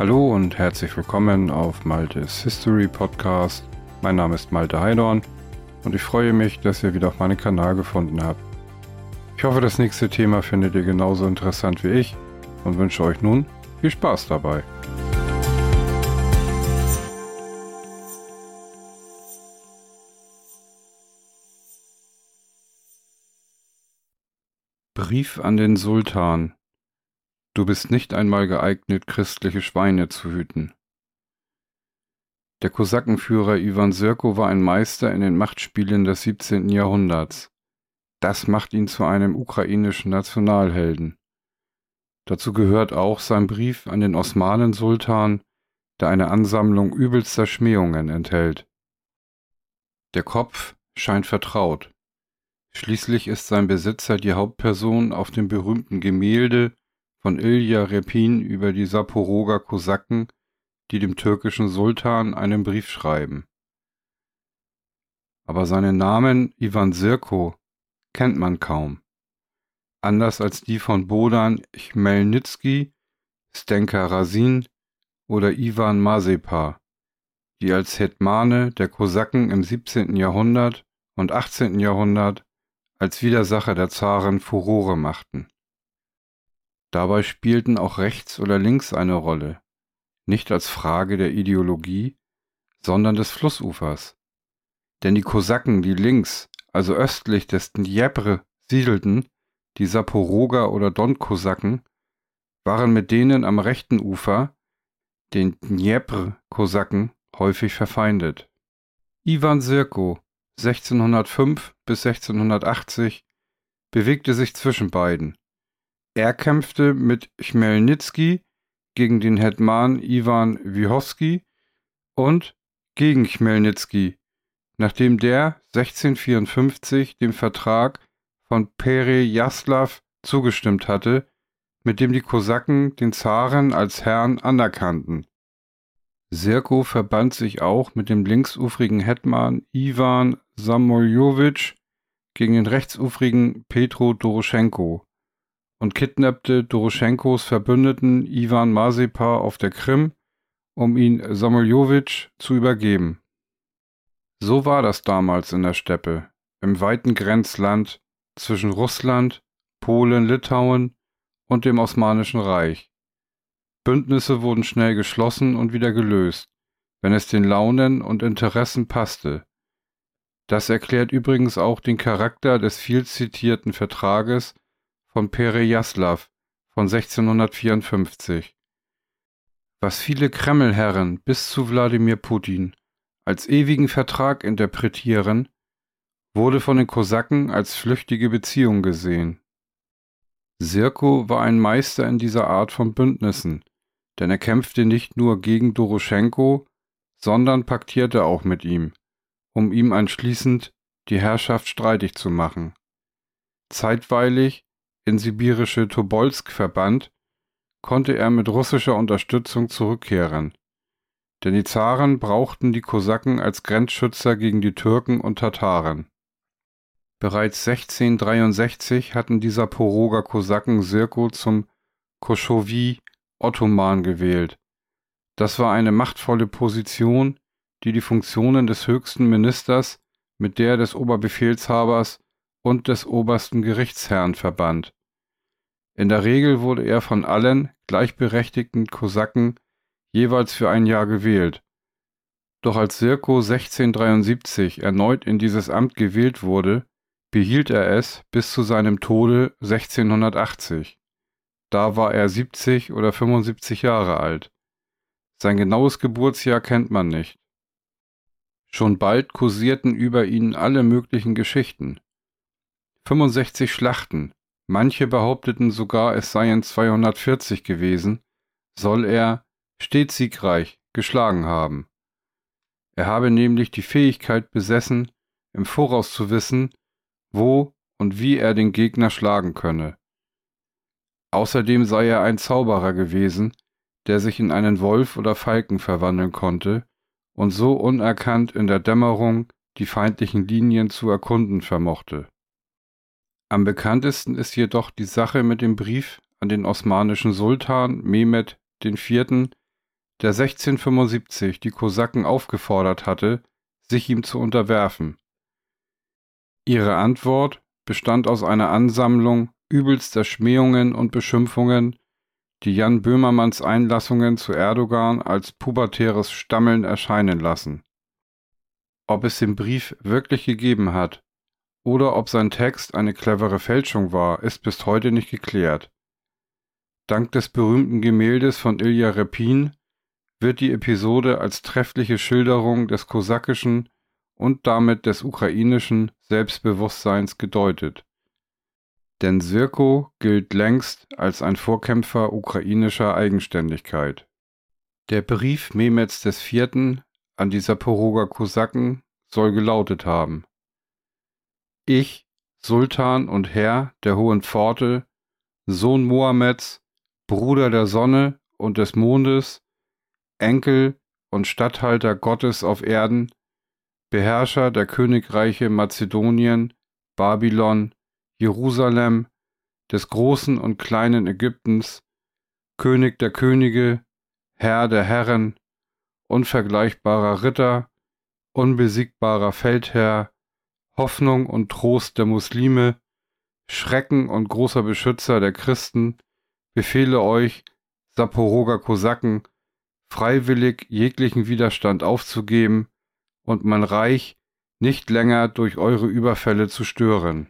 Hallo und herzlich willkommen auf Maltes History Podcast. Mein Name ist Malte Heidorn und ich freue mich, dass ihr wieder auf meinen Kanal gefunden habt. Ich hoffe, das nächste Thema findet ihr genauso interessant wie ich und wünsche euch nun viel Spaß dabei. Brief an den Sultan Du bist nicht einmal geeignet, christliche Schweine zu hüten. Der Kosakenführer Iwan Sirko war ein Meister in den Machtspielen des 17. Jahrhunderts. Das macht ihn zu einem ukrainischen Nationalhelden. Dazu gehört auch sein Brief an den Osmanensultan, der eine Ansammlung übelster Schmähungen enthält. Der Kopf scheint vertraut. Schließlich ist sein Besitzer die Hauptperson auf dem berühmten Gemälde von Ilja Repin über die Saporoger Kosaken, die dem türkischen Sultan einen Brief schreiben. Aber seinen Namen Iwan Sirko kennt man kaum. Anders als die von Bodan Chmelnytsky, Stenka Razin oder Iwan Mazepa, die als Hetmane der Kosaken im 17. Jahrhundert und 18. Jahrhundert als Widersacher der Zaren Furore machten. Dabei spielten auch rechts oder links eine Rolle, nicht als Frage der Ideologie, sondern des Flussufers. Denn die Kosaken, die links, also östlich des Dnjepr siedelten, die Saporoger oder Don-Kosaken, waren mit denen am rechten Ufer, den Dnjepr-Kosaken, häufig verfeindet. Iwan Sirko, 1605 bis 1680, bewegte sich zwischen beiden er kämpfte mit Chmelnyzkyj gegen den Hetman Iwan Wychowski und gegen Chmelnyzkyj, nachdem der 1654 dem Vertrag von Perejaslaw zugestimmt hatte, mit dem die Kosaken den Zaren als Herrn anerkannten. Serko verband sich auch mit dem linksufrigen Hetman Iwan Samoljowitsch gegen den rechtsufrigen Petro Doroschenko und kidnappte Doroschenkos Verbündeten Iwan Mazepa auf der Krim, um ihn Samoljowitsch zu übergeben. So war das damals in der Steppe, im weiten Grenzland zwischen Russland, Polen, Litauen und dem Osmanischen Reich. Bündnisse wurden schnell geschlossen und wieder gelöst, wenn es den Launen und Interessen passte. Das erklärt übrigens auch den Charakter des viel zitierten Vertrages von Perejaslaw von 1654, was viele Kremlherren bis zu Wladimir Putin als ewigen Vertrag interpretieren, wurde von den Kosaken als flüchtige Beziehung gesehen. Sirko war ein Meister in dieser Art von Bündnissen, denn er kämpfte nicht nur gegen Doroschenko, sondern paktierte auch mit ihm, um ihm anschließend die Herrschaft streitig zu machen. Zeitweilig in sibirische Tobolsk verbannt, konnte er mit russischer Unterstützung zurückkehren. Denn die Zaren brauchten die Kosaken als Grenzschützer gegen die Türken und Tataren. Bereits 1663 hatten die Saporoger Kosaken Sirko zum Koschowi Ottoman gewählt. Das war eine machtvolle Position, die die Funktionen des höchsten Ministers mit der des Oberbefehlshabers und des obersten Gerichtsherrn verband. In der Regel wurde er von allen gleichberechtigten Kosaken jeweils für ein Jahr gewählt. Doch als Sirko 1673 erneut in dieses Amt gewählt wurde, behielt er es bis zu seinem Tode 1680. Da war er 70 oder 75 Jahre alt. Sein genaues Geburtsjahr kennt man nicht. Schon bald kursierten über ihn alle möglichen Geschichten. 65 Schlachten, manche behaupteten sogar, es seien 240 gewesen, soll er, stets siegreich, geschlagen haben. Er habe nämlich die Fähigkeit besessen, im Voraus zu wissen, wo und wie er den Gegner schlagen könne. Außerdem sei er ein Zauberer gewesen, der sich in einen Wolf oder Falken verwandeln konnte und so unerkannt in der Dämmerung die feindlichen Linien zu erkunden vermochte. Am bekanntesten ist jedoch die Sache mit dem Brief an den osmanischen Sultan Mehmed IV., der 1675 die Kosaken aufgefordert hatte, sich ihm zu unterwerfen. Ihre Antwort bestand aus einer Ansammlung übelster Schmähungen und Beschimpfungen, die Jan Böhmermanns Einlassungen zu Erdogan als pubertäres Stammeln erscheinen lassen. Ob es den Brief wirklich gegeben hat oder ob sein Text eine clevere Fälschung war, ist bis heute nicht geklärt. Dank des berühmten Gemäldes von Ilja Repin wird die Episode als treffliche Schilderung des kosakischen und damit des ukrainischen Selbstbewusstseins gedeutet. Denn Sirko gilt längst als ein Vorkämpfer ukrainischer Eigenständigkeit. Der Brief Mehmeds IV. an die Saporoger Kosaken soll gelautet haben. Ich, Sultan und Herr der Hohen Pforte, Sohn Mohammeds, Bruder der Sonne und des Mondes, Enkel und Statthalter Gottes auf Erden, Beherrscher der Königreiche Mazedonien, Babylon, Jerusalem, des großen und kleinen Ägyptens, König der Könige, Herr der Herren, unvergleichbarer Ritter, unbesiegbarer Feldherr, Hoffnung und Trost der Muslime, Schrecken und großer Beschützer der Christen, befehle euch, Saporoger Kosaken, freiwillig jeglichen Widerstand aufzugeben und mein Reich nicht länger durch eure Überfälle zu stören.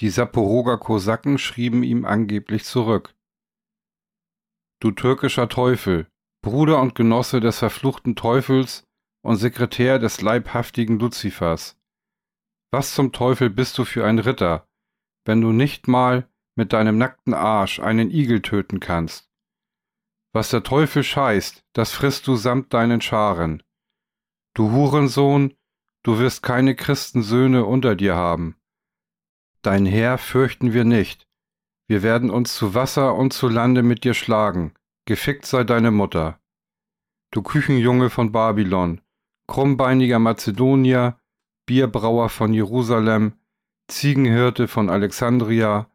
Die Saporoger Kosaken schrieben ihm angeblich zurück. Du türkischer Teufel, Bruder und Genosse des verfluchten Teufels und Sekretär des leibhaftigen Luzifers. Was zum Teufel bist du für ein Ritter, wenn du nicht mal mit deinem nackten Arsch einen Igel töten kannst? Was der Teufel scheißt, das frisst du samt deinen Scharen. Du Hurensohn, du wirst keine Christensöhne unter dir haben. Dein Heer fürchten wir nicht. Wir werden uns zu Wasser und zu Lande mit dir schlagen. Gefickt sei deine Mutter. Du Küchenjunge von Babylon, krummbeiniger Mazedonier, Bierbrauer von Jerusalem, Ziegenhirte von Alexandria,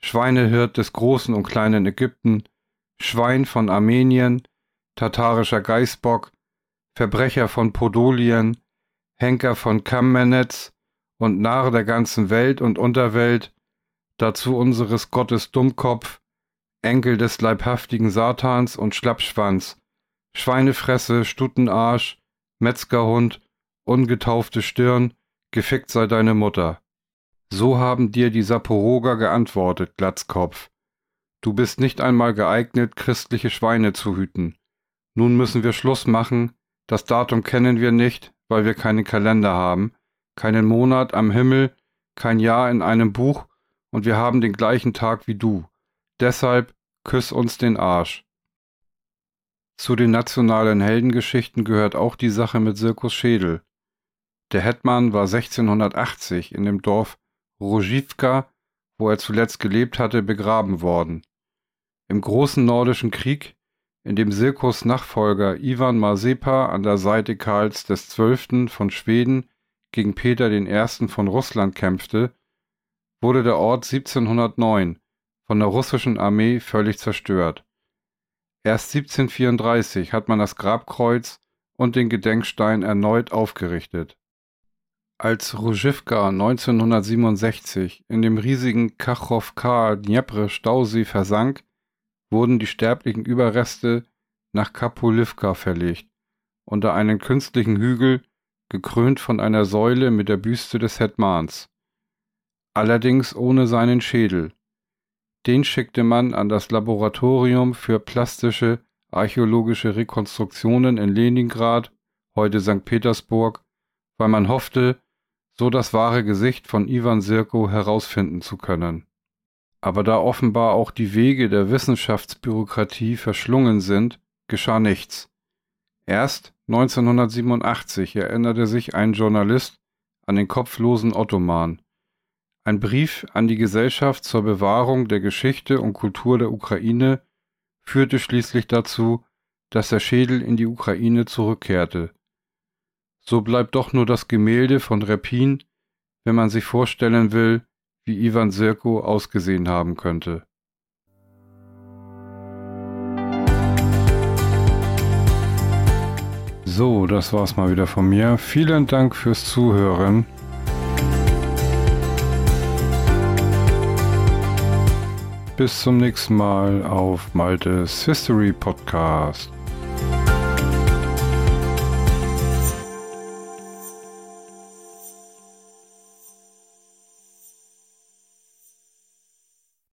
Schweinehirt des großen und kleinen Ägypten, Schwein von Armenien, tatarischer Geißbock, Verbrecher von Podolien, Henker von Kamenetz und Narr der ganzen Welt und Unterwelt, dazu unseres Gottes Dummkopf, Enkel des leibhaftigen Satans und Schlappschwanz, Schweinefresse, Stutenarsch, Metzgerhund, ungetaufte Stirn, gefickt sei deine Mutter. So haben dir die Saporoger geantwortet, Glatzkopf. Du bist nicht einmal geeignet, christliche Schweine zu hüten. Nun müssen wir Schluss machen, das Datum kennen wir nicht, weil wir keinen Kalender haben, keinen Monat am Himmel, kein Jahr in einem Buch, und wir haben den gleichen Tag wie du. Deshalb küss uns den Arsch. Zu den nationalen Heldengeschichten gehört auch die Sache mit Sirkus Schädel. Der Hetman war 1680 in dem Dorf Rozhivka, wo er zuletzt gelebt hatte, begraben worden. Im Großen Nordischen Krieg, in dem Sirkus Nachfolger Ivan Mazepa an der Seite Karls XII. von Schweden gegen Peter I. von Russland kämpfte, wurde der Ort 1709 von der russischen Armee völlig zerstört. Erst 1734 hat man das Grabkreuz und den Gedenkstein erneut aufgerichtet. Als Rozhivka 1967 in dem riesigen Kachowka-Dnepr-Stausee versank, wurden die sterblichen Überreste nach Kapulivka verlegt, unter einen künstlichen Hügel, gekrönt von einer Säule mit der Büste des Hetmans. Allerdings ohne seinen Schädel. Den schickte man an das Laboratorium für plastische archäologische Rekonstruktionen in Leningrad, heute St. Petersburg, weil man hoffte, so das wahre Gesicht von Ivan Sirko herausfinden zu können. Aber da offenbar auch die Wege der Wissenschaftsbürokratie verschlungen sind, geschah nichts. Erst 1987 erinnerte sich ein Journalist an den kopflosen Ottoman. Ein Brief an die Gesellschaft zur Bewahrung der Geschichte und Kultur der Ukraine führte schließlich dazu, dass der Schädel in die Ukraine zurückkehrte. So bleibt doch nur das Gemälde von Repin, wenn man sich vorstellen will, wie Ivan Sirko ausgesehen haben könnte. So, das war's mal wieder von mir. Vielen Dank fürs Zuhören. Bis zum nächsten Mal auf Maltes History Podcast.